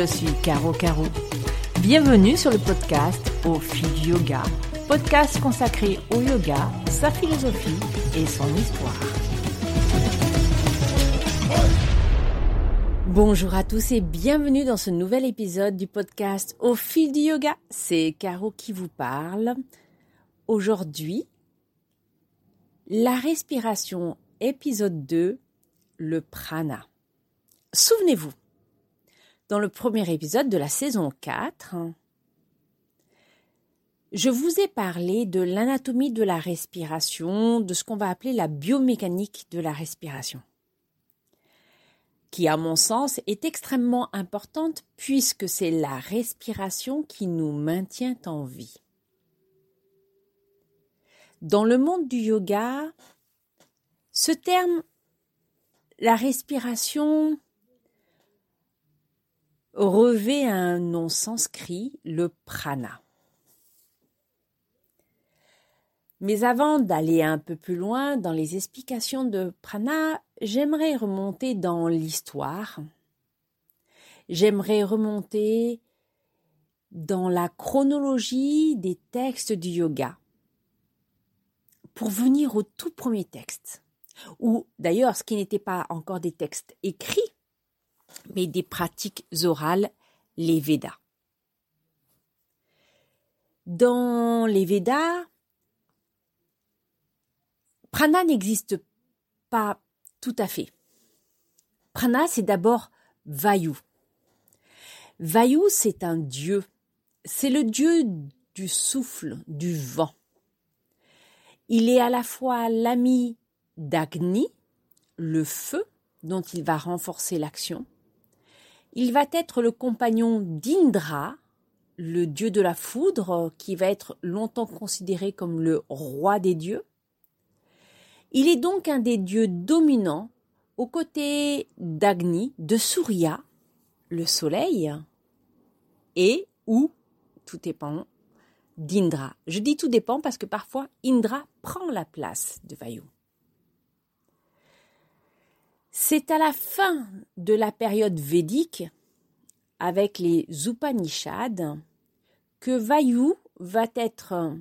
je suis Caro Caro. Bienvenue sur le podcast Au fil du yoga, podcast consacré au yoga, sa philosophie et son histoire. Bonjour à tous et bienvenue dans ce nouvel épisode du podcast Au fil du yoga. C'est Caro qui vous parle. Aujourd'hui, la respiration, épisode 2, le prana. Souvenez-vous, dans le premier épisode de la saison 4, je vous ai parlé de l'anatomie de la respiration, de ce qu'on va appeler la biomécanique de la respiration, qui à mon sens est extrêmement importante puisque c'est la respiration qui nous maintient en vie. Dans le monde du yoga, ce terme, la respiration, revêt un nom sanskrit, le prana. Mais avant d'aller un peu plus loin dans les explications de prana, j'aimerais remonter dans l'histoire. J'aimerais remonter dans la chronologie des textes du yoga pour venir au tout premier texte, ou d'ailleurs ce qui n'était pas encore des textes écrits, mais des pratiques orales, les Védas. Dans les Védas, prana n'existe pas tout à fait. Prana, c'est d'abord Vayu. Vayu, c'est un dieu. C'est le dieu du souffle, du vent. Il est à la fois l'ami d'Agni, le feu, dont il va renforcer l'action, il va être le compagnon d'Indra, le dieu de la foudre, qui va être longtemps considéré comme le roi des dieux. Il est donc un des dieux dominants aux côtés d'Agni, de Surya, le soleil, et ou, tout dépend, d'Indra. Je dis tout dépend parce que parfois Indra prend la place de Vayu. C'est à la fin de la période védique, avec les Upanishads, que Vayu va être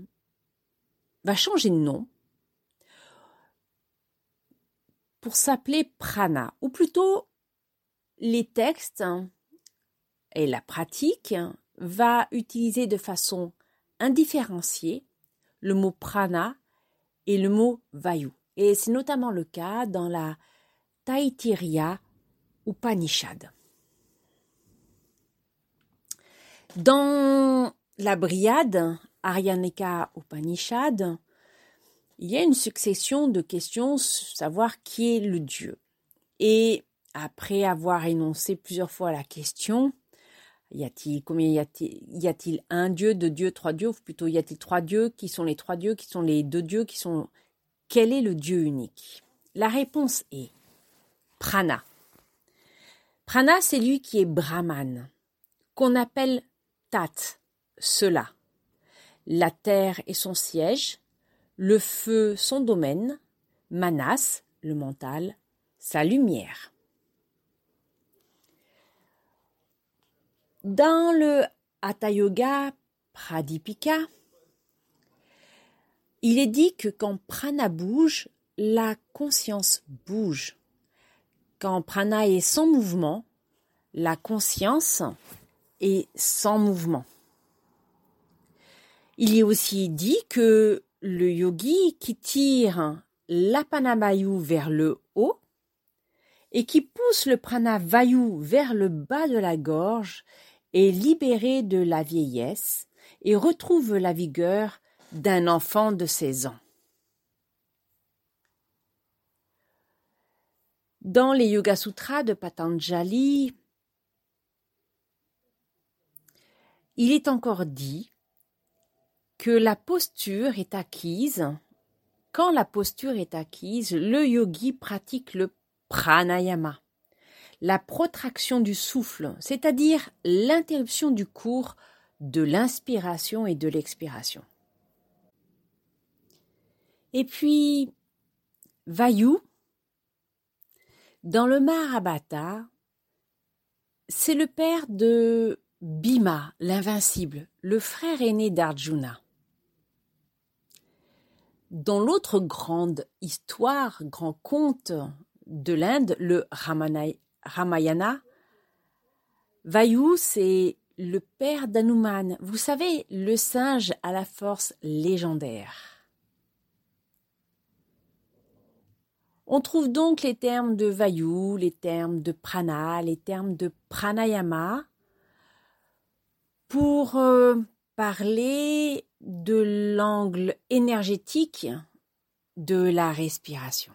va changer de nom pour s'appeler prana, ou plutôt les textes et la pratique va utiliser de façon indifférenciée le mot prana et le mot vayu. Et c'est notamment le cas dans la Taitiriya Upanishad. Dans la Briade, Aryaneka Upanishad, il y a une succession de questions, savoir qui est le Dieu. Et après avoir énoncé plusieurs fois la question, y a-t-il combien y a-t-il un Dieu, deux dieux, trois dieux, ou plutôt y a-t-il trois dieux Qui sont les trois dieux Qui sont les deux dieux Qui sont quel est le Dieu unique? La réponse est Prana. Prana, c'est lui qui est Brahman, qu'on appelle Tat, cela. La terre est son siège, le feu son domaine, Manas, le mental, sa lumière. Dans le Hatha Pradipika, il est dit que quand prana bouge, la conscience bouge. Quand prana est sans mouvement, la conscience est sans mouvement. Il est aussi dit que le yogi qui tire l'apanabayu vers le haut et qui pousse le pranavayu vers le bas de la gorge est libéré de la vieillesse et retrouve la vigueur d'un enfant de 16 ans. Dans les Yoga Sutras de Patanjali, il est encore dit que la posture est acquise. Quand la posture est acquise, le yogi pratique le pranayama, la protraction du souffle, c'est-à-dire l'interruption du cours de l'inspiration et de l'expiration. Et puis, Vayu, dans le Mahabharata, c'est le père de Bhima, l'invincible, le frère aîné d'Arjuna. Dans l'autre grande histoire, grand conte de l'Inde, le Ramayana, Vayu, c'est le père d'Anuman. Vous savez, le singe à la force légendaire. On trouve donc les termes de Vayu, les termes de Prana, les termes de Pranayama pour euh, parler de l'angle énergétique de la respiration.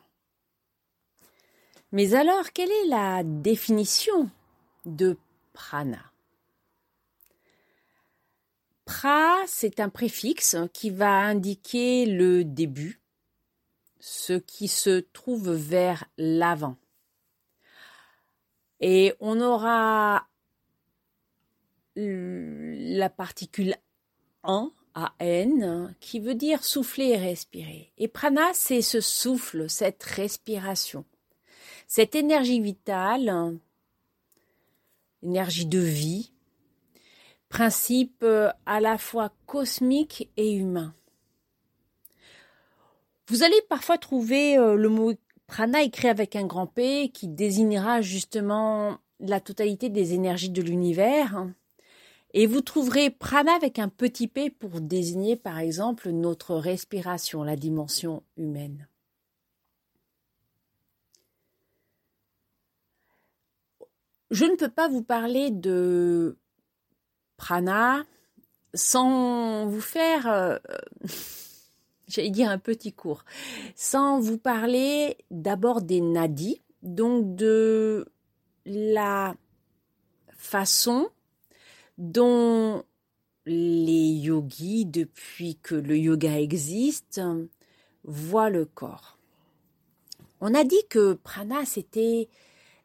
Mais alors, quelle est la définition de prana? Pra, c'est un préfixe qui va indiquer le début, ce qui se trouve vers l'avant. Et on aura la particule an, AN, qui veut dire souffler et respirer. Et prana, c'est ce souffle, cette respiration, cette énergie vitale, énergie de vie, principe euh, à la fois cosmique et humain. Vous allez parfois trouver euh, le mot prana écrit avec un grand P qui désignera justement la totalité des énergies de l'univers. Et vous trouverez prana avec un petit p pour désigner par exemple notre respiration, la dimension humaine. Je ne peux pas vous parler de prana sans vous faire, euh, j'allais dire un petit cours, sans vous parler d'abord des nadis, donc de la façon dont les yogis, depuis que le yoga existe, voient le corps. On a dit que prana, c'était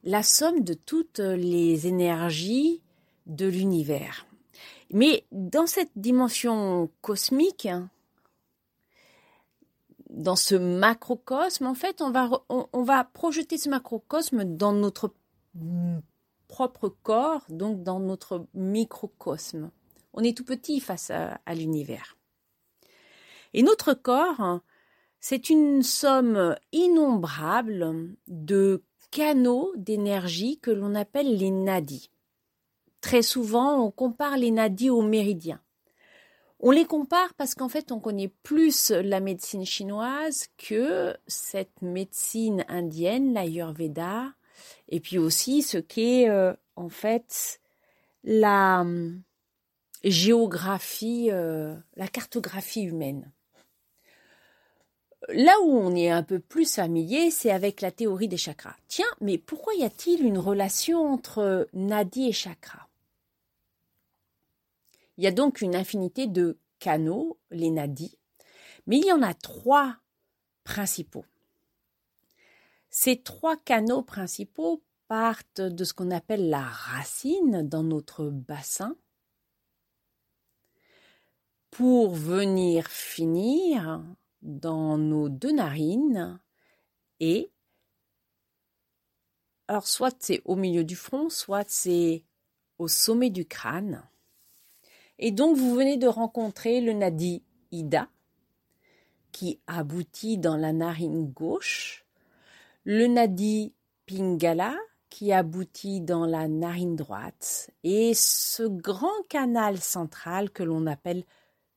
la somme de toutes les énergies de l'univers. Mais dans cette dimension cosmique, dans ce macrocosme, en fait, on va, projeter ce macrocosme dans notre propre corps, donc dans notre microcosme. On est tout petit face à, l'univers. Et notre corps, c'est une somme innombrable de canaux d'énergie que l'on appelle les nadis. Très souvent, on compare les nadis aux méridiens. On les compare parce qu'en fait, on connaît plus la médecine chinoise que cette médecine indienne, l'Ayurveda, et puis aussi ce qu'est euh, en fait la hum, géographie, euh, la cartographie humaine. Là où on est un peu plus familier, c'est avec la théorie des chakras. Tiens, mais pourquoi y a-t-il une relation entre nadi et chakra? Il y a donc une infinité de canaux, les nadis, mais il y en a trois principaux. Ces trois canaux principaux partent de ce qu'on appelle la racine dans notre bassin pour venir finir dans nos deux narines et alors soit c'est au milieu du front, soit c'est au sommet du crâne. Et donc vous venez de rencontrer le nadi Ida qui aboutit dans la narine gauche. Le nadi pingala qui aboutit dans la narine droite. Et ce grand canal central que l'on appelle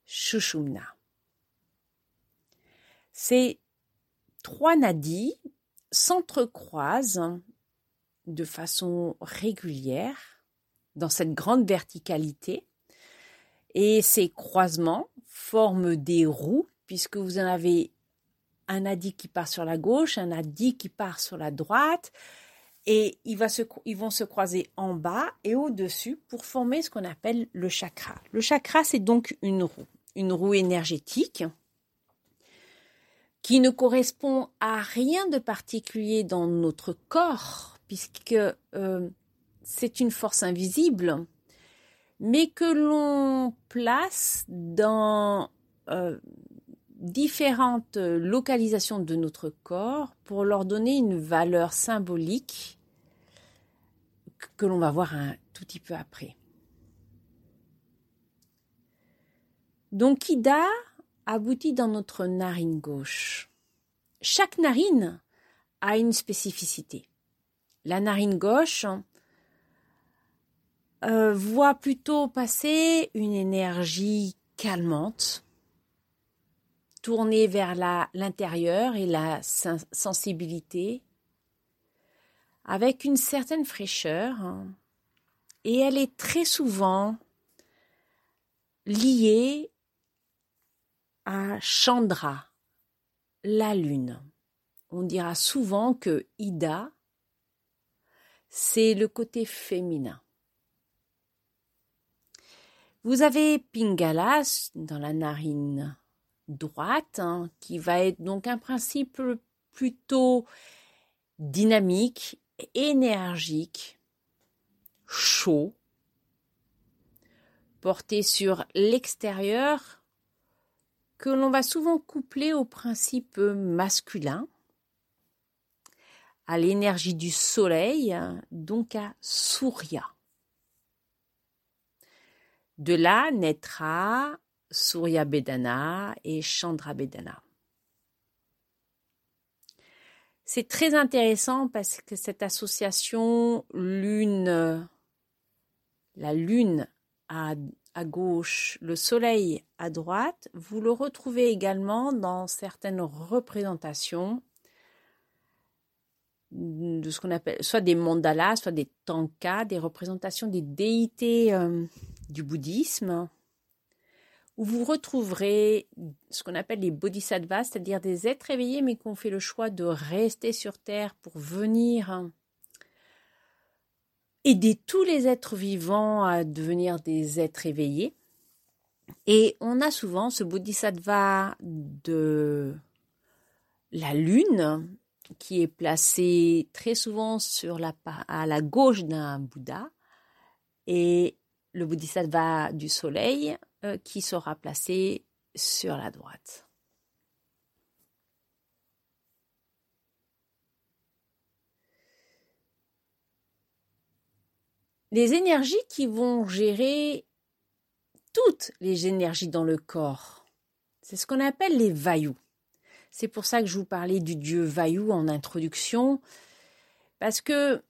Shushumna. Ces trois nadis s'entrecroisent de façon régulière dans cette grande verticalité et ces croisements forment des roues puisque vous en avez un nadi qui part sur la gauche, un nadi qui part sur la droite, et ils vont se croiser en bas et au-dessus pour former ce qu'on appelle le chakra. Le chakra, c'est donc une roue, une roue énergétique qui ne correspond à rien de particulier dans notre corps, puisque euh, c'est une force invisible, mais que l'on place dans euh, différentes localisations de notre corps pour leur donner une valeur symbolique que l'on va voir un tout petit peu après. Donc Ida aboutit dans notre narine gauche. Chaque narine a une spécificité. La narine gauche euh, voit plutôt passer une énergie calmante, tournée vers l'intérieur et la sensibilité, avec une certaine fraîcheur, hein. et elle est très souvent liée à Chandra, la lune. On dira souvent que Ida, c'est le côté féminin. Vous avez Pingala dans la narine droite, hein, qui va être donc un principe plutôt dynamique, énergique, chaud, porté sur l'extérieur que l'on va souvent coupler au principe masculin, à l'énergie du soleil, donc à Surya. De là naîtra Surya Bedana et Chandra Bedana. C'est très intéressant parce que cette association lune, la lune à gauche, le soleil à droite, vous le retrouvez également dans certaines représentations de ce qu'on appelle soit des mandalas, soit des tankas, des représentations des déités euh, du bouddhisme, où vous retrouverez ce qu'on appelle les bodhisattvas, c'est-à-dire des êtres éveillés mais qui ont fait le choix de rester sur Terre pour venir aider tous les êtres vivants à devenir des êtres éveillés. Et on a souvent ce bodhisattva de la lune qui est placé très souvent à la gauche d'un Bouddha et le bodhisattva du soleil euh, qui sera placé sur la droite. les énergies qui vont gérer toutes les énergies dans le corps. C'est ce qu'on appelle les vailloux. C'est pour ça que je vous parlais du dieu Vayu en introduction, parce que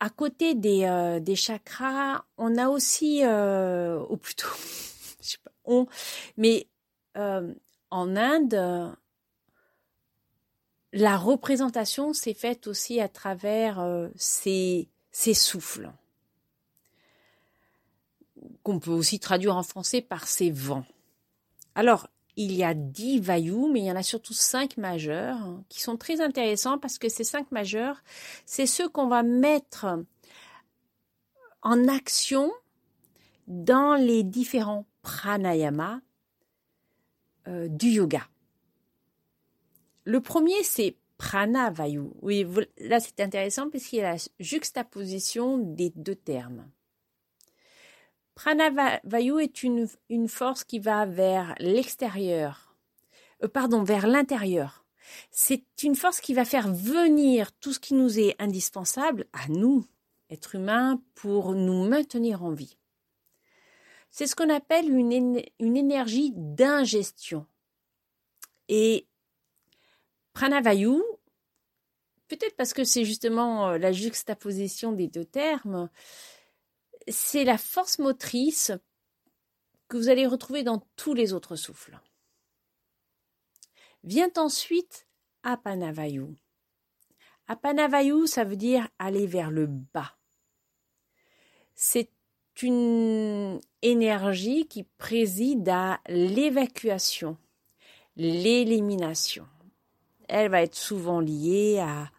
à côté des, euh, des chakras, on a aussi, euh, ou plutôt, on, mais euh, en Inde, la représentation s'est faite aussi à travers ces, ces souffles qu'on peut aussi traduire en français par ces vents. Alors, il y a dix vaillous, mais il y en a surtout cinq majeurs hein, qui sont très intéressants parce que ces cinq majeurs, c'est ceux qu'on va mettre en action dans les différents pranayamas euh, du yoga. Le premier, c'est pranavayu. Oui, là c'est intéressant puisqu'il y a la juxtaposition des deux termes. Pranavayu est une, force qui va vers l'extérieur, euh, pardon, vers l'intérieur. C'est une force qui va faire venir tout ce qui nous est indispensable à nous, êtres humains, pour nous maintenir en vie. C'est ce qu'on appelle une, une énergie d'ingestion. Et Pranavayu, peut-être parce que c'est justement euh, la juxtaposition des deux termes, c'est la force motrice que vous allez retrouver dans tous les autres souffles. Vient ensuite Apanavayu. Apanavayu, ça veut dire aller vers le bas. C'est une énergie qui préside à l'évacuation, l'élimination. Elle va être souvent liée à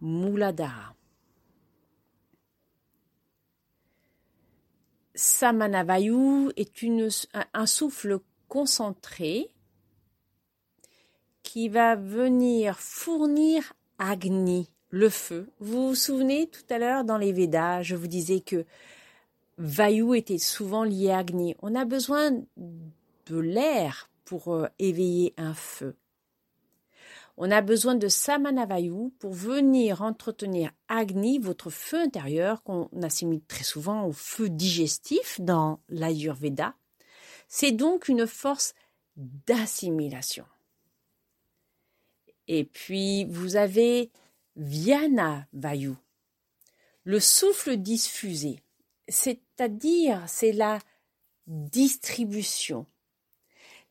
Muladhara. Samanavayu est un souffle concentré qui va venir fournir Agni, le feu. Vous vous souvenez tout à l'heure dans les Védas, je vous disais que Vayu était souvent lié à Agni. On a besoin de l'air pour euh, éveiller un feu. On a besoin de Samanavayu pour venir entretenir Agni, votre feu intérieur, qu'on assimile très souvent au feu digestif dans l'Ayurveda. C'est donc une force d'assimilation. Et puis, vous avez Vyana Vayu, le souffle diffusé, c'est-à-dire c'est la distribution.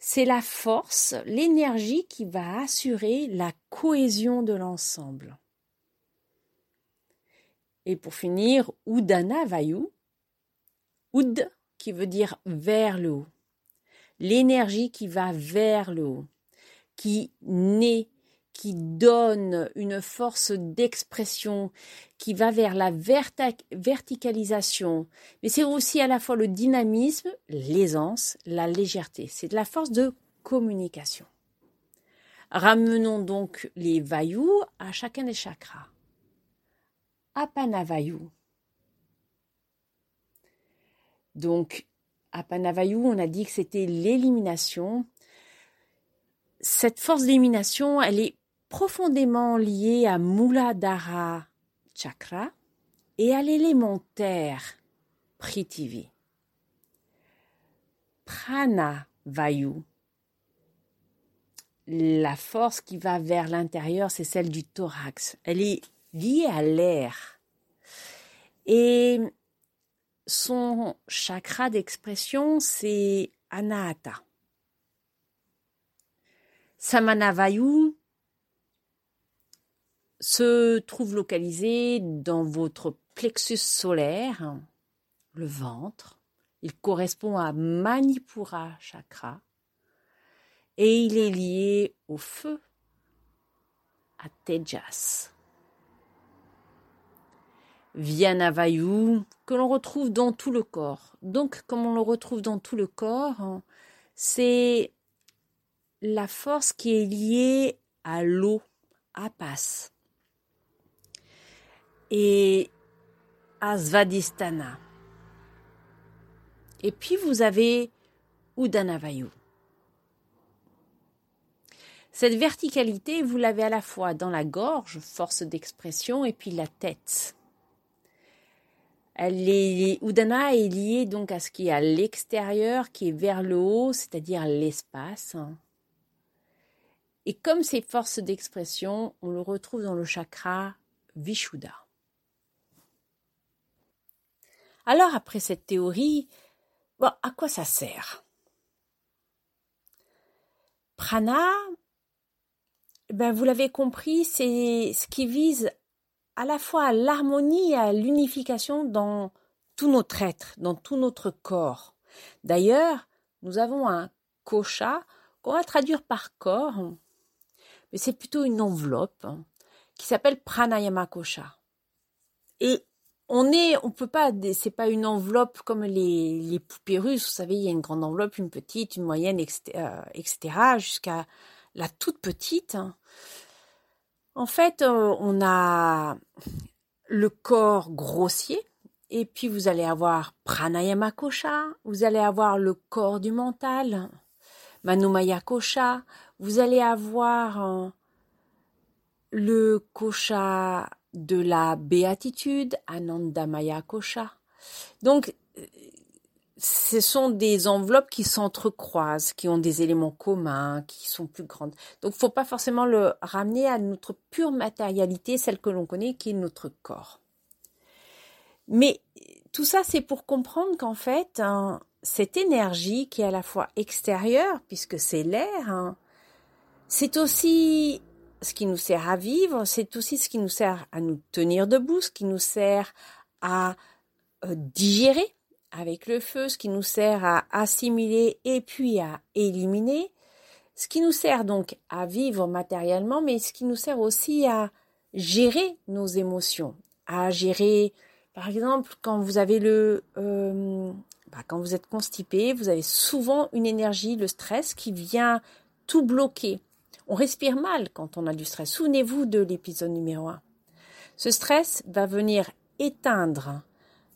C'est la force, l'énergie qui va assurer la cohésion de l'ensemble. Et pour finir, Udana Vayu, Ud qui veut dire vers le haut. L'énergie qui va vers le haut, qui naît qui donne une force d'expression, qui va vers la verticalisation, mais c'est aussi à la fois le dynamisme, l'aisance, la légèreté. C'est de la force de communication. Ramenons donc les vayus à chacun des chakras. Apanavayu. Donc, Apanavayu, on a dit que c'était l'élimination. Cette force d'élimination, elle est profondément lié à Muladhara Chakra et à l'élémentaire Prithvi. Prana Vayu. La force qui va vers l'intérieur, c'est celle du thorax. Elle est liée à l'air. Et son chakra d'expression, c'est Anahata. Samanavayu, se trouve localisé dans votre plexus solaire, le ventre. Il correspond à Manipura chakra et il est lié au feu, à Tejas. Vyanavayu, que l'on retrouve dans tout le corps. Donc, comme on le retrouve dans tout le corps, c'est la force qui est liée à l'eau, à passe et Asvadistana. Et puis vous avez Udanavayu. Cette verticalité, vous l'avez à la fois dans la gorge, force d'expression, et puis la tête. Udana est liée donc à ce qui est à l'extérieur, qui est vers le haut, c'est-à-dire l'espace. Et comme ces forces d'expression, on le retrouve dans le chakra Vishuddha. Alors après cette théorie, à quoi ça sert? Prana, ben vous l'avez compris, c'est ce qui vise à la fois à l'harmonie et à l'unification dans tout notre être, dans tout notre corps. D'ailleurs, nous avons un kosha qu'on va traduire par corps, mais c'est plutôt une enveloppe qui s'appelle pranayama kosha. Et on est, peut pas, c'est pas une enveloppe comme les, les poupées russes. Vous savez, il y a une grande enveloppe, une petite, une moyenne, etc., euh, jusqu'à la toute petite. En fait, euh, on a le corps grossier, et puis vous allez avoir pranayama kosha, vous allez avoir le corps du mental, manumaya kosha, vous allez avoir euh, le kosha de la béatitude, Anandamaya Kosha. Donc, ce sont des enveloppes qui s'entrecroisent, qui ont des éléments communs, qui sont plus grandes. Donc, faut pas forcément le ramener à notre pure matérialité, celle que l'on connaît, qui est notre corps. Mais tout ça, c'est pour comprendre qu'en fait, hein, cette énergie qui est à la fois extérieure, puisque c'est l'air, hein, c'est aussi ce qui nous sert à vivre, c'est aussi ce qui nous sert à nous tenir debout, ce qui nous sert à euh, digérer avec le feu, ce qui nous sert à assimiler et puis à éliminer, ce qui nous sert donc à vivre matériellement, mais ce qui nous sert aussi à gérer nos émotions, à gérer, par exemple, quand vous avez le, euh, bah, quand vous êtes constipé, vous avez souvent une énergie, le stress qui vient tout bloquer. On respire mal quand on a du stress. Souvenez-vous de l'épisode numéro 1. Ce stress va venir éteindre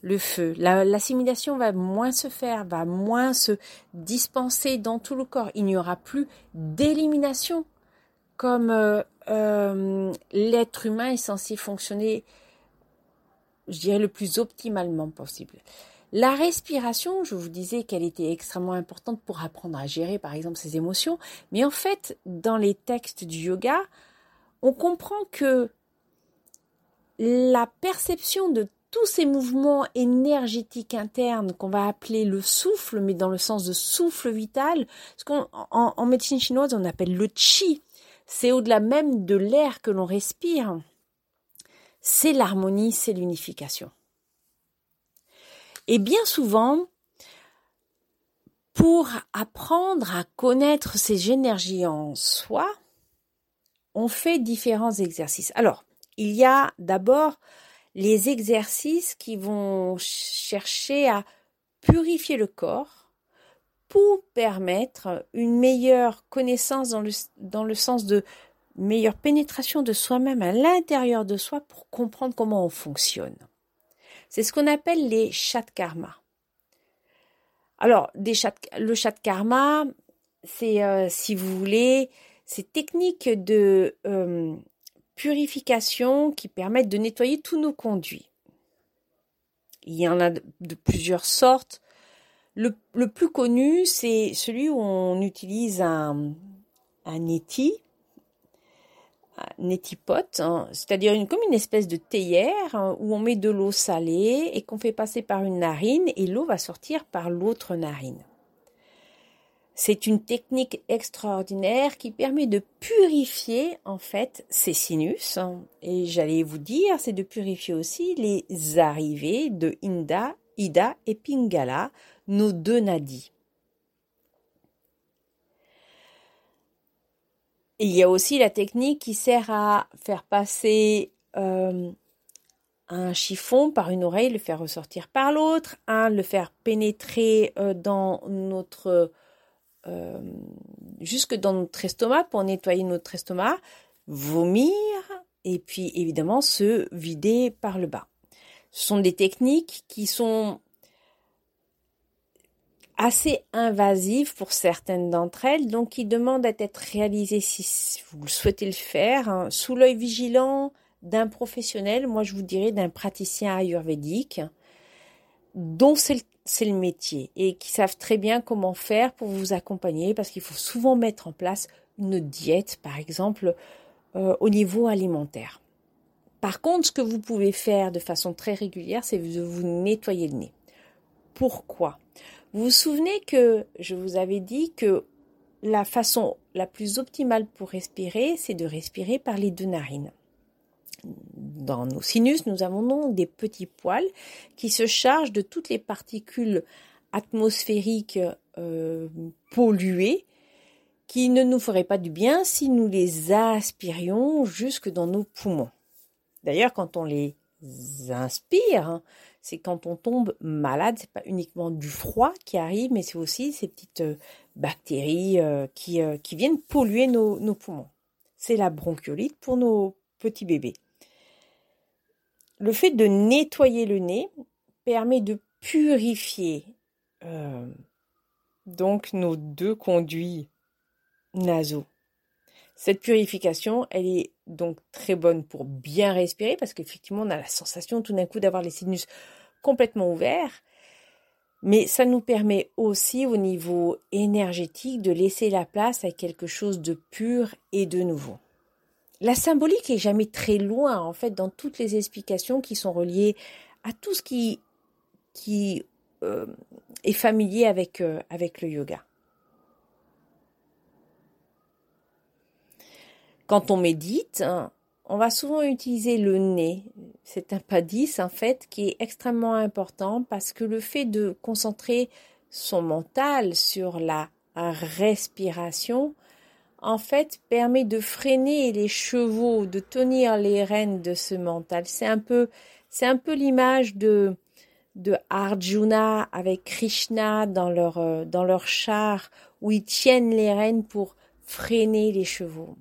le feu. L'assimilation va moins se faire, va moins se dispenser dans tout le corps. Il n'y aura plus d'élimination comme euh, euh, l'être humain est censé fonctionner, je dirais, le plus optimalement possible. La respiration, je vous disais qu'elle était extrêmement importante pour apprendre à gérer, par exemple, ses émotions. Mais en fait, dans les textes du yoga, on comprend que la perception de tous ces mouvements énergétiques internes qu'on va appeler le souffle, mais dans le sens de souffle vital, ce qu'en en, médecine chinoise on appelle le chi, c'est au-delà même de l'air que l'on respire, c'est l'harmonie, c'est l'unification. Et bien souvent, pour apprendre à connaître ces énergies en soi, on fait différents exercices. Alors, il y a d'abord les exercices qui vont chercher à purifier le corps pour permettre une meilleure connaissance dans le, dans le sens de meilleure pénétration de soi-même à l'intérieur de soi pour comprendre comment on fonctionne. C'est ce qu'on appelle les chats karma. Alors, le chat karma, c'est, euh, si vous voulez, ces techniques de euh, purification qui permettent de nettoyer tous nos conduits. Il y en a de, plusieurs sortes. Le, plus connu, c'est celui où on utilise un, un éti, un étipote, hein, c'est-à-dire comme une espèce de théière hein, où on met de l'eau salée et qu'on fait passer par une narine et l'eau va sortir par l'autre narine. C'est une technique extraordinaire qui permet de purifier en fait ces sinus. Et j'allais vous dire, c'est de purifier aussi les arrivées de Inda, Ida et Pingala, nos deux nadis. Il y a aussi la technique qui sert à faire passer euh, un chiffon par une oreille, le faire ressortir par l'autre, un le faire pénétrer euh, dans notre euh, jusque dans notre estomac pour nettoyer notre estomac, vomir et puis évidemment se vider par le bas. Ce sont des techniques qui sont assez invasives pour certaines d'entre elles, donc qui demandent à être réalisées si vous souhaitez le faire, hein, sous l'œil vigilant d'un professionnel, moi je vous dirais d'un praticien ayurvédique, dont c'est le c'est le métier et qui savent très bien comment faire pour vous accompagner parce qu'il faut souvent mettre en place une diète, par exemple, euh, au niveau alimentaire. Par contre, ce que vous pouvez faire de façon très régulière, c'est de vous nettoyer le nez. Pourquoi? Vous vous souvenez que je vous avais dit que la façon la plus optimale pour respirer, c'est de respirer par les deux narines dans nos sinus, nous avons donc des petits poils qui se chargent de toutes les particules atmosphériques euh, polluées qui ne nous feraient pas du bien si nous les aspirions jusque dans nos poumons. D'ailleurs, quand on les inspire, hein, c'est quand on tombe malade, c'est pas uniquement du froid qui arrive, mais c'est aussi ces petites euh, bactéries euh, qui, qui viennent polluer nos, poumons. C'est la bronchiolite pour nos petits bébés le fait de nettoyer le nez permet de purifier euh, donc nos deux conduits nasaux. Cette purification, elle est donc très bonne pour bien respirer parce qu'effectivement, on a la sensation tout d'un coup d'avoir les sinus complètement ouverts. Mais ça nous permet aussi au niveau énergétique de laisser la place à quelque chose de pur et de nouveau la symbolique est jamais très loin, en fait, dans toutes les explications qui sont reliées à tout ce qui, qui euh, est familier avec, euh, avec le yoga. Quand on médite, hein, on va souvent utiliser le nez. C'est un padis, en fait, qui est extrêmement important parce que le fait de concentrer son mental sur la respiration en fait, permet de freiner les chevaux, de tenir les rênes de ce mental. C'est un peu, c'est un peu l'image de, de Arjuna avec Krishna dans leur, euh, dans leur char, où ils tiennent les rênes pour freiner les chevaux.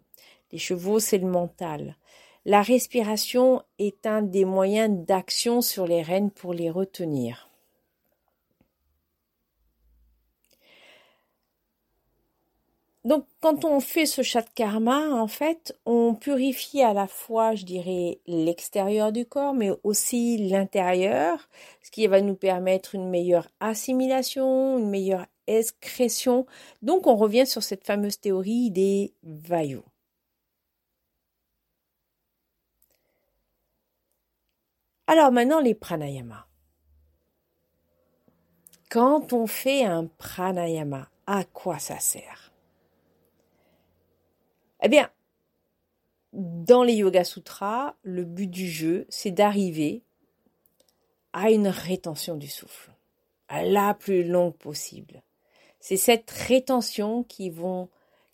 Les chevaux, c'est le mental. La respiration est un des moyens d'action sur les rênes pour les retenir. donc, quand on fait ce chat de karma, en fait, on purifie à la fois, je dirais, l'extérieur du corps, mais aussi l'intérieur, ce qui va nous permettre une meilleure assimilation, une meilleure excrétion. Donc, on revient sur cette fameuse théorie des vayus. Alors maintenant, les pranayama. Quand on fait un pranayama, à quoi ça sert? Eh bien, dans les Yoga Sutras, le but du jeu, c'est d'arriver à une rétention du souffle, à la plus longue possible. C'est cette rétention qui,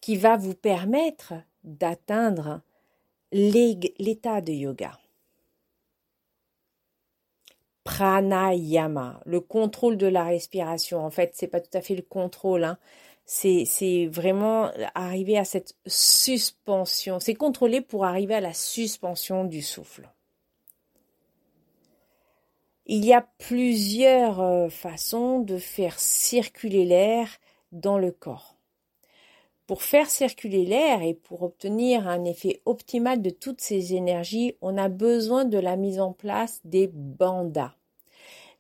qui va vous permettre d'atteindre l'état de yoga. Pranayama, le contrôle de la respiration. En fait, c'est pas tout à fait le contrôle, hein c'est vraiment arriver à cette suspension. C'est contrôler pour arriver à la suspension du souffle. Il y a plusieurs euh, façons de faire circuler l'air dans le corps. Pour faire circuler l'air et pour obtenir un effet optimal de toutes ces énergies, on a besoin de la mise en place des bandas.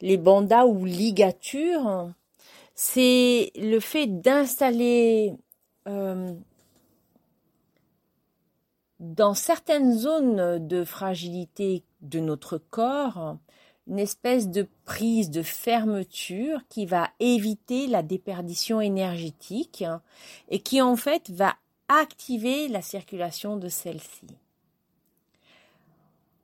Les bandas ou ligatures c'est le fait d'installer euh, dans certaines zones de fragilité de notre corps une espèce de prise de fermeture qui va éviter la déperdition énergétique et qui en fait va activer la circulation de celle-ci.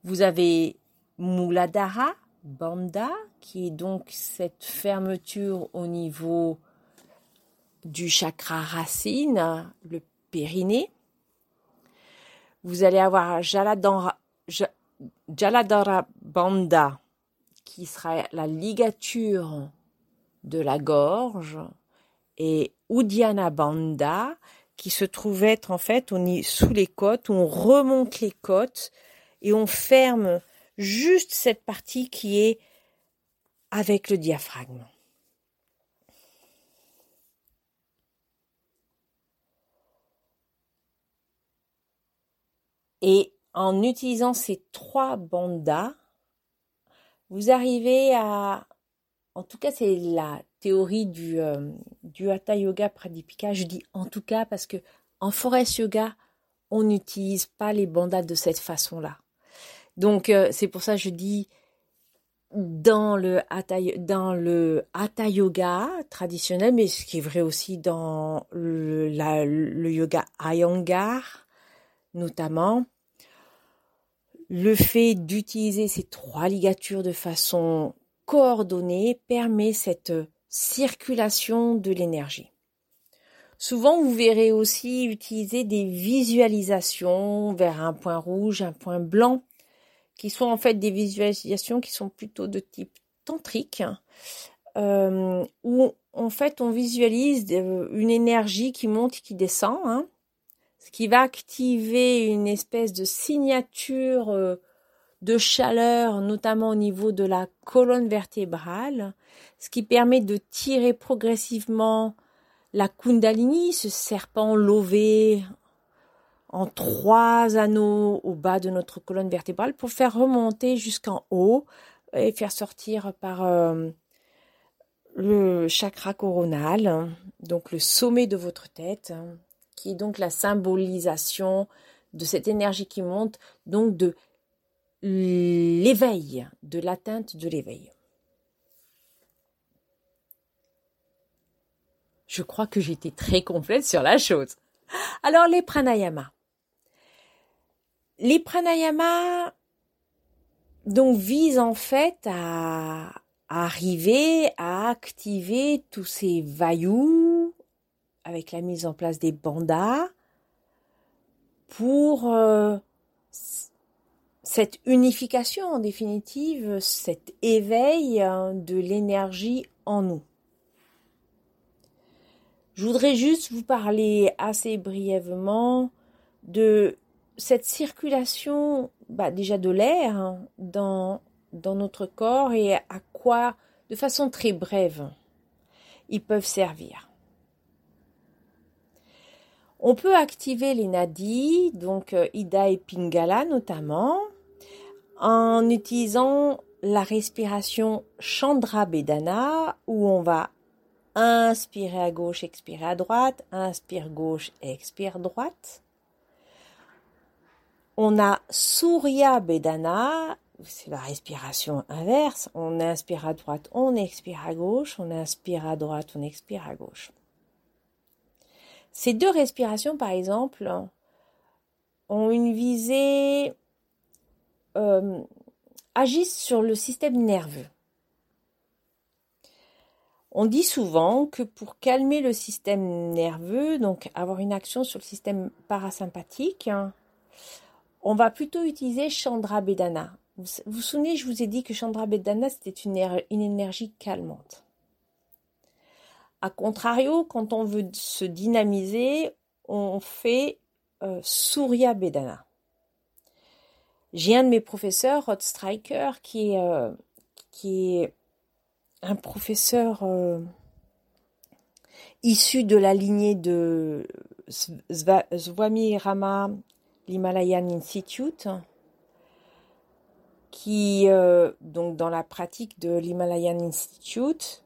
Vous avez Muladhara, Banda, qui est donc cette fermeture au niveau du chakra racine, le périnée. Vous allez avoir Jaladhara, Banda, qui sera la ligature de la gorge, et Udiana Banda, qui se trouve être en fait sous les côtes, on remonte les côtes et on ferme juste cette partie qui est avec le diaphragme. Et en utilisant ces trois bandas, vous arrivez à, en tout cas c'est la théorie du, euh, Hatha Yoga Pradipika, je dis en tout cas parce que en Forest Yoga, on n'utilise pas les bandas de cette façon-là. Donc euh, c'est pour ça que je dis dans le hatha, yoga traditionnel, mais ce qui est vrai aussi dans le, le yoga Iyengar notamment, le fait d'utiliser ces trois ligatures de façon coordonnée permet cette circulation de l'énergie. Souvent, vous verrez aussi utiliser des visualisations vers un point rouge, un point blanc qui sont en fait des visualisations qui sont plutôt de type tantrique, euh, où en fait on visualise euh, une énergie qui monte et qui descend, hein, ce qui va activer une espèce de signature euh, de chaleur, notamment au niveau de la colonne vertébrale, ce qui permet de tirer progressivement la Kundalini, ce serpent lové en trois anneaux au bas de notre colonne vertébrale pour faire remonter jusqu'en haut et faire sortir par euh, le chakra coronal, donc le sommet de votre tête, qui est donc la symbolisation de cette énergie qui monte, donc de l'éveil, de l'atteinte de l'éveil. Je crois que j'étais très complète sur la chose. Alors les pranayamas. Les pranayamas donc visent en fait à, arriver à activer tous ces vaillous avec la mise en place des bandas pour euh, cette unification en définitive, cet éveil hein, de l'énergie en nous. Je voudrais juste vous parler assez brièvement de cette circulation bah, déjà de l'air hein, dans, notre corps et à quoi, de façon très brève, ils peuvent servir. On peut activer les nadis, donc euh, Ida et Pingala notamment, en utilisant la respiration Chandra Bedana, où on va inspirer à gauche, expirer à droite, inspire gauche, expire droite. On a Surya Bedana, c'est la respiration inverse. On inspire à droite, on expire à gauche, on inspire à droite, on expire à gauche. Ces deux respirations, par exemple, ont une visée, euh, agissent sur le système nerveux. On dit souvent que pour calmer le système nerveux, donc avoir une action sur le système parasympathique, on va plutôt utiliser Chandra Bedana. Vous vous souvenez, je vous ai dit que Chandra Bedana, c'était une, énergie calmante. A contrario, quand on veut se dynamiser, on fait euh, Surya Bedana. J'ai un de mes professeurs, Rod Striker, qui est, euh, qui est un professeur euh, issu de la lignée de Swami Rama, l'Himalayan Institute, qui, euh, donc dans la pratique de l'Himalayan Institute,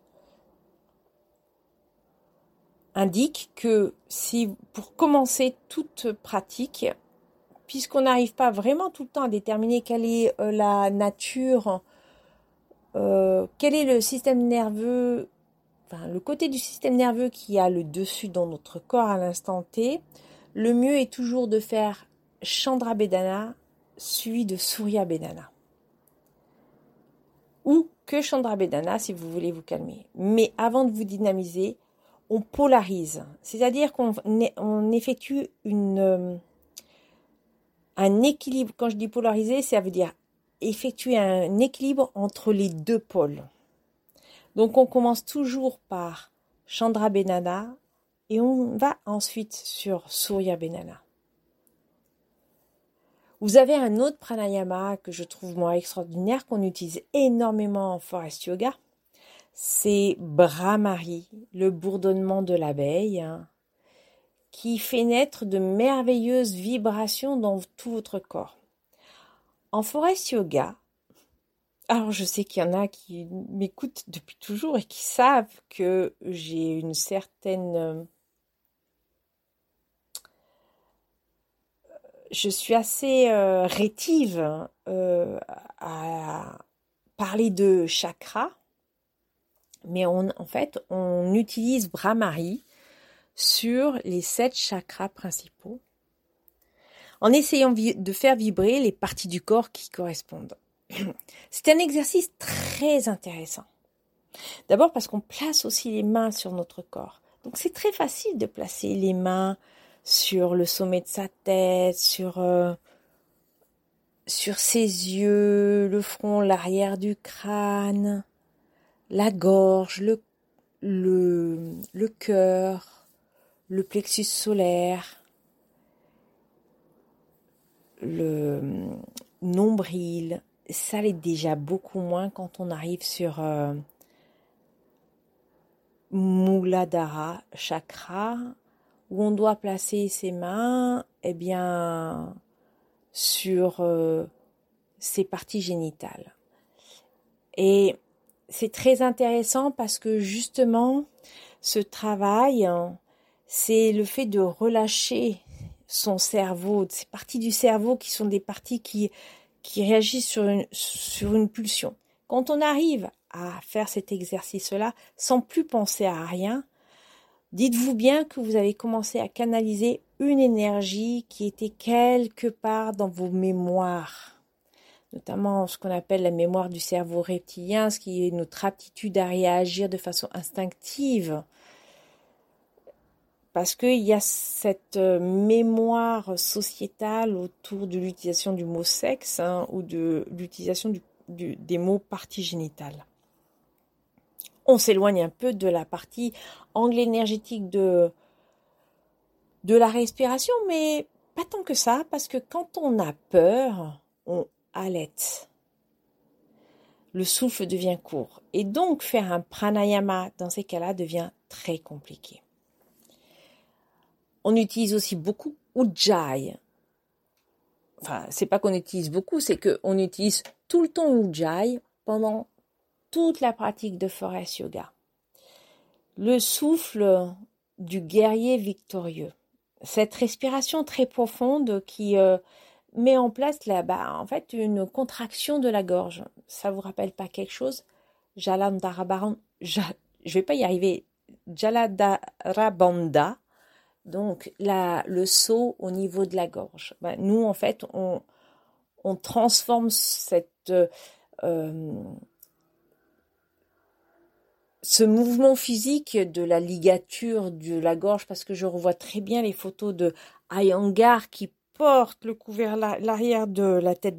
indique que si pour commencer toute pratique, puisqu'on n'arrive pas vraiment tout le temps à déterminer quelle est euh, la nature euh, quel est le système nerveux, enfin le côté du système nerveux qui a le dessus dans notre corps à l'instant T, le mieux est toujours de faire Chandra Bedana suivi de Surya Bedana. Ou que Chandra Bedana si vous voulez vous calmer. Mais avant de vous dynamiser, on polarise. C'est-à-dire qu'on on effectue une, euh, un équilibre. Quand je dis polariser, ça veut dire effectuer un équilibre entre les deux pôles. Donc on commence toujours par Chandra Benana et on va ensuite sur Surya Benana. Vous avez un autre pranayama que je trouve moi extraordinaire qu'on utilise énormément en forest yoga. C'est Brahmari, le bourdonnement de l'abeille, hein, qui fait naître de merveilleuses vibrations dans tout votre corps. En forest yoga, alors je sais qu'il y en a qui m'écoutent depuis toujours et qui savent que j'ai une certaine... je suis assez euh, rétive euh, à parler de chakra, mais en fait, on utilise Brahmari sur les sept chakras principaux en essayant de faire vibrer les parties du corps qui correspondent. C'est un exercice très intéressant. D'abord parce qu'on place aussi les mains sur notre corps. Donc c'est très facile de placer les mains sur le sommet de sa tête, sur, euh, sur ses yeux, le front, l'arrière du crâne, la gorge, le, le, le cœur, le plexus solaire, le nombril, ça l'est déjà beaucoup moins quand on arrive sur euh, chakra, où on doit placer ses mains, eh bien, sur euh, ses parties génitales. Et c'est très intéressant parce que justement, ce travail, c'est le fait de relâcher son cerveau, ces parties du cerveau qui sont des parties qui, réagissent sur une, sur une pulsion. Quand on arrive à faire cet exercice-là sans plus penser à rien, dites-vous bien que vous avez commencé à canaliser une énergie qui était quelque part dans vos mémoires, notamment ce qu'on appelle la mémoire du cerveau reptilien, ce qui est notre aptitude à réagir de façon instinctive parce qu'il y a cette euh, mémoire sociétale autour de l'utilisation du mot sexe hein, ou de l'utilisation des mots partie génitale. On s'éloigne un peu de la partie angle énergétique de, la respiration, mais pas tant que ça, parce que quand on a peur, on halète. Le souffle devient court. Et donc faire un pranayama dans ces cas-là devient très compliqué. On utilise aussi beaucoup Ujjayi. Enfin, c'est pas qu'on utilise beaucoup, c'est qu'on utilise tout le temps Ujjayi pendant toute la pratique de Forest Yoga. Le souffle du guerrier victorieux. Cette respiration très profonde qui euh, met en place là-bas, en fait, une contraction de la gorge. Ça vous rappelle pas quelque chose? Jalandharabaran, je vais pas y arriver. Jaladarabanda, donc le saut au niveau de la gorge. Ben, nous, en fait, on, on transforme cette, euh, ce mouvement physique de la ligature de la gorge, parce que je revois très bien les photos de Ayangar qui porte le couvert l'arrière de la tête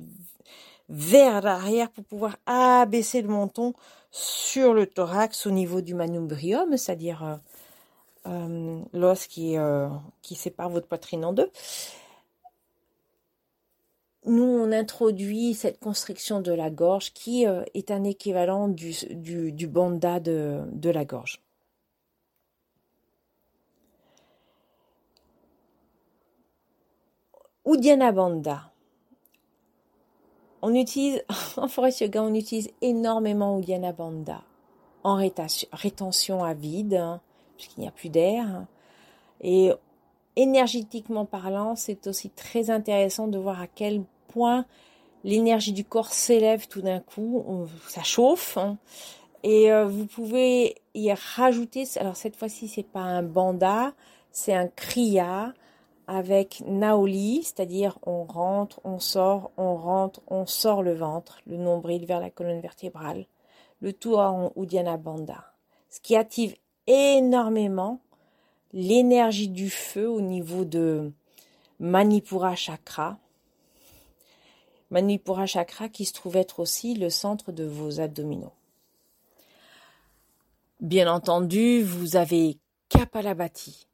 vers l'arrière pour pouvoir abaisser le menton sur le thorax au niveau du manubrium, c'est-à-dire euh, euh, l'os euh, qui sépare votre poitrine en deux. Nous, on introduit cette constriction de la gorge qui est un équivalent du, du, banda de, la gorge. Uddiyana Bandha. On utilise, en forest yoga, on utilise énormément Uddiyana Bandha en rétention à vide, hein, puisqu'il n'y a plus d'air. Et énergétiquement parlant, c'est aussi très intéressant de voir à quel point l'énergie du corps s'élève tout d'un coup, ça chauffe. Hein. et euh, vous pouvez y rajouter, alors cette fois-ci c'est pas un banda, c'est un kriya avec Naoli, c'est-à-dire on rentre, on sort, on rentre, on sort le ventre, le nombril vers la colonne vertébrale, le tout en Uddiyana ce qui active énormément l'énergie du feu au niveau de Manipura Chakra. Manipura Chakra qui se trouve être aussi le centre de vos abdominaux. Bien entendu, vous avez Kapalabhati,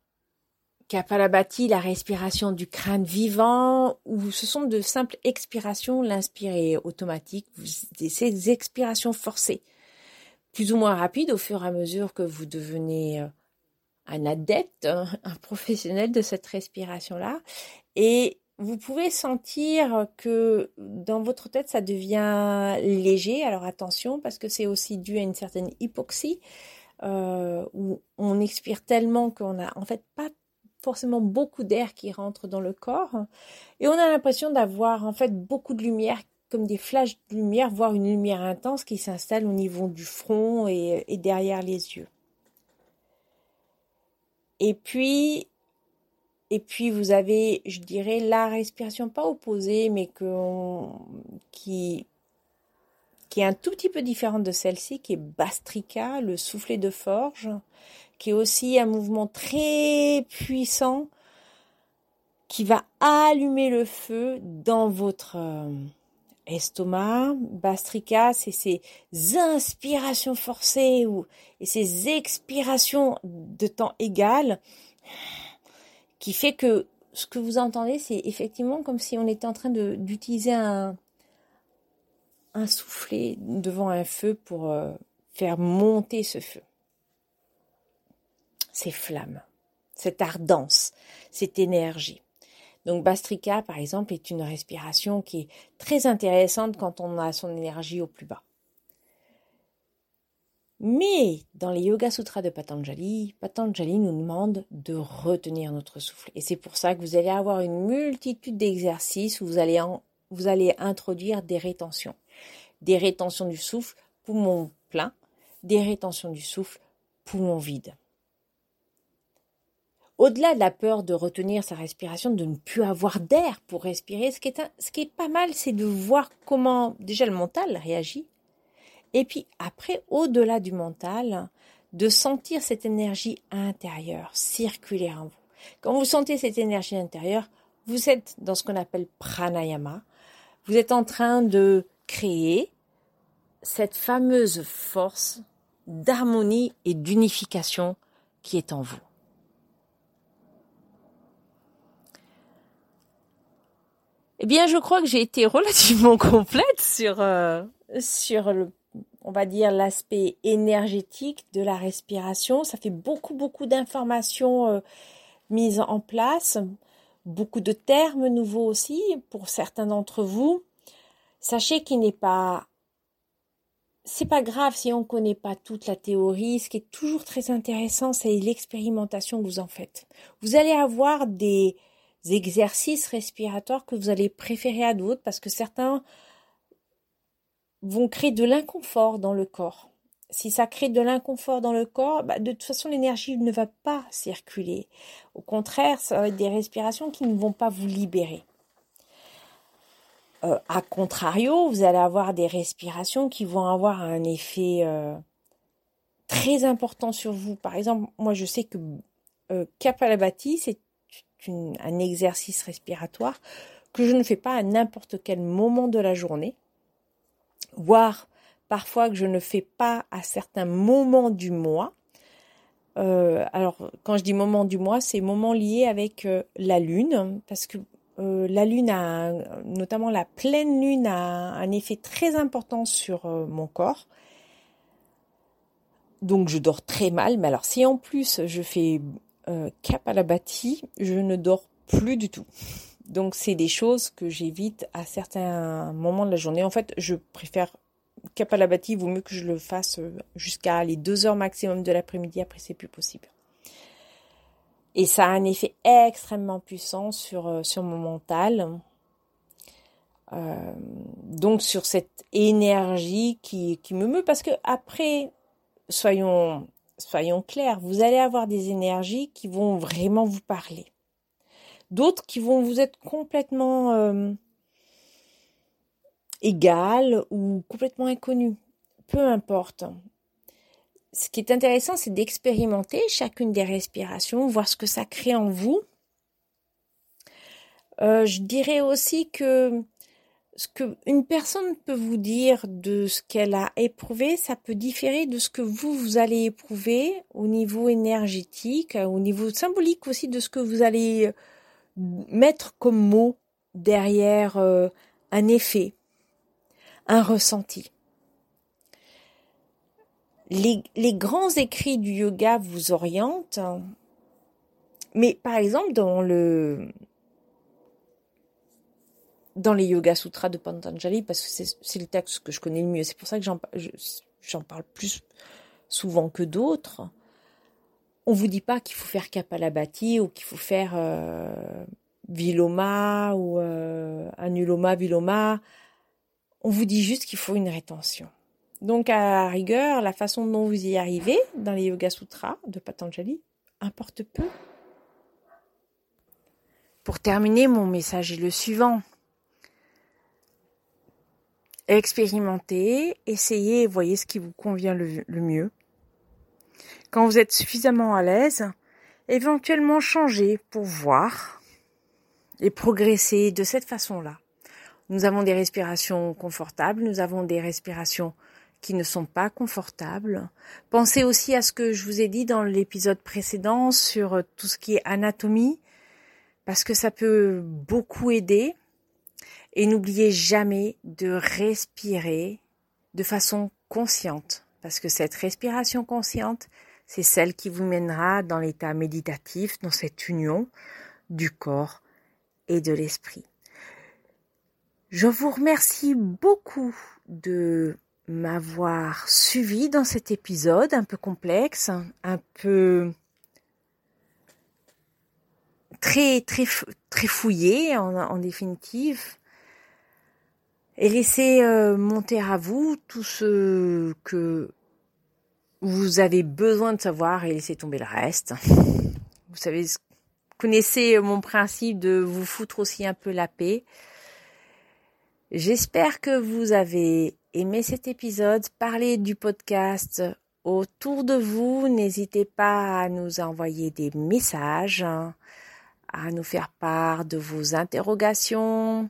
Kapalabhati, la respiration du crâne vivant, ou ce sont de simples expirations, l'inspiré automatique, ces expirations forcées, plus ou moins rapides au fur et à mesure que vous devenez euh, un adepte, un professionnel de cette respiration-là. Et vous pouvez sentir que dans votre tête, ça devient léger. Alors attention, parce que c'est aussi dû à une certaine hypoxie, euh, où on expire tellement qu'on n'a en fait pas forcément beaucoup d'air qui rentre dans le corps et on a l'impression d'avoir en fait beaucoup de lumière comme des flashs de lumière, voire une lumière intense qui s'installe au niveau du front et, derrière les yeux. Et puis, et puis vous avez, je dirais, la respiration pas opposée, mais qui est un tout petit peu différente de celle-ci, qui est Bastrika, le soufflet de forge, qui est aussi un mouvement très puissant qui va allumer le feu dans votre euh, estomac. Bastrika, c'est ces inspirations forcées ou, et ces expirations de temps égal qui fait que ce que vous entendez, c'est effectivement comme si on était en train d'utiliser un, soufflet devant un feu pour euh, faire monter ce feu ces flammes, cette ardence, cette énergie. Donc Bastrika, par exemple, est une respiration qui est très intéressante quand on a son énergie au plus bas. Mais dans les Yoga Sutras de Patanjali, Patanjali nous demande de retenir notre souffle. Et c'est pour ça que vous allez avoir une multitude d'exercices où vous allez, introduire des rétentions. Des rétentions du souffle, poumon plein, des rétentions du souffle, poumon vide au-delà de la peur de retenir sa respiration, de ne plus avoir d'air pour respirer, ce qui ce qui est pas mal, c'est de voir comment déjà le mental réagit. Et puis après, au-delà du mental, de sentir cette énergie intérieure circuler en vous. Quand vous sentez cette énergie intérieure, vous êtes dans ce qu'on appelle pranayama. Vous êtes en train de créer cette fameuse force d'harmonie et d'unification qui est en vous. Eh bien, je crois que j'ai été relativement complète sur euh, sur le on va dire l'aspect énergétique de la respiration. Ça fait beaucoup beaucoup d'informations euh, mise en place, beaucoup de termes nouveaux aussi pour certains d'entre vous. Sachez qu'il n'est pas c'est pas grave si on ne connaît pas toute la théorie. Ce qui est toujours très intéressant, c'est l'expérimentation que vous en faites. Vous allez avoir des exercices respiratoires que vous allez préférer à d'autres parce que certains vont créer de l'inconfort dans le corps. Si ça crée de l'inconfort dans le corps, bah, de toute façon l'énergie ne va pas circuler. Au contraire, ça va être des respirations qui ne vont pas vous libérer. Euh, a contrario, vous allez avoir des respirations qui vont avoir un effet euh, très important sur vous. Par exemple, moi je sais que euh, Kapalabhati, c'est un exercice respiratoire que je ne fais pas à n'importe quel moment de la journée, voire parfois que je ne fais pas à certains moments du mois. alors, quand je dis moment du mois, c'est moment lié avec la lune, parce que euh, la lune a, notamment la pleine lune a un effet très important sur euh, mon corps. Donc je dors très mal. Mais alors si en plus je fais euh, cap à la bâtie, je ne dors plus du tout. Donc c'est des choses que j'évite à certains moments de la journée. En fait, je préfère cap à la bâtie, il vaut mieux que je le fasse jusqu'à les deux heures maximum de l'après-midi. Après, c'est plus possible. Et ça a un effet extrêmement puissant sur, euh, sur mon mental. Euh, donc sur cette énergie qui, qui me meut parce que après soyons soyons clairs vous allez avoir des énergies qui vont vraiment vous parler d'autres qui vont vous être complètement euh, égales ou complètement inconnues peu importe ce qui est intéressant, c'est d'expérimenter chacune des respirations, voir ce que ça crée en vous. Euh, je dirais aussi que ce que une personne peut vous dire de ce qu'elle a éprouvé, ça peut différer de ce que vous vous allez éprouver au niveau énergétique, au niveau symbolique aussi de ce que vous allez mettre comme mot derrière euh, un effet, un ressenti les, grands écrits du yoga vous orientent, mais par exemple dans le dans les Yoga Sutras de Patanjali, parce que c'est le texte que je connais le mieux, c'est pour ça que j'en parle plus souvent que d'autres. On vous dit pas qu'il faut faire Kapalabhati ou qu'il faut faire euh, Viloma ou euh, Anuloma Viloma. On vous dit juste qu'il faut une rétention. Donc, à rigueur, la façon dont vous y arrivez dans les Yoga Sutras de Patanjali importe peu. Pour terminer, mon message est le suivant. Expérimentez, essayez et voyez ce qui vous convient le mieux. Quand vous êtes suffisamment à l'aise, éventuellement changez pour voir et progresser de cette façon-là. Nous avons des respirations confortables, nous avons des respirations qui ne sont pas confortables. Pensez aussi à ce que je vous ai dit dans l'épisode précédent sur tout ce qui est anatomie, parce que ça peut beaucoup aider. Et n'oubliez jamais de respirer de façon consciente, parce que cette respiration consciente, c'est celle qui vous mènera dans l'état méditatif, dans cette union du corps et de l'esprit. Je vous remercie beaucoup de m'avoir suivi dans cet épisode un peu complexe, un peu très très très fouillé en, définitive et laisser euh, monter à vous tout ce que vous avez besoin de savoir et laisser tomber le reste. Vous savez, connaissez mon principe de vous foutre aussi un peu la paix. J'espère que vous avez aimé cet épisode, parlez du podcast autour de vous. N'hésitez pas à nous envoyer des messages, à nous faire part de vos interrogations,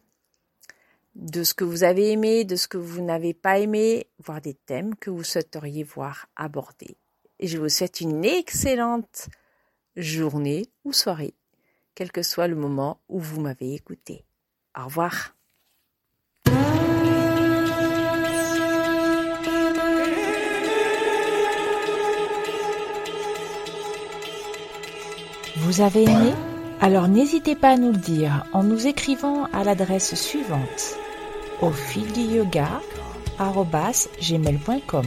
de ce que vous avez aimé, de ce que vous n'avez pas aimé, voire des thèmes que vous souhaiteriez voir abordés. Et je vous souhaite une excellente journée ou soirée, quel que soit le moment où vous m'avez écouté. Au revoir. Vous avez aimé? Alors n'hésitez pas à nous le dire en nous écrivant à l'adresse suivante au fil du yoga gmail.com.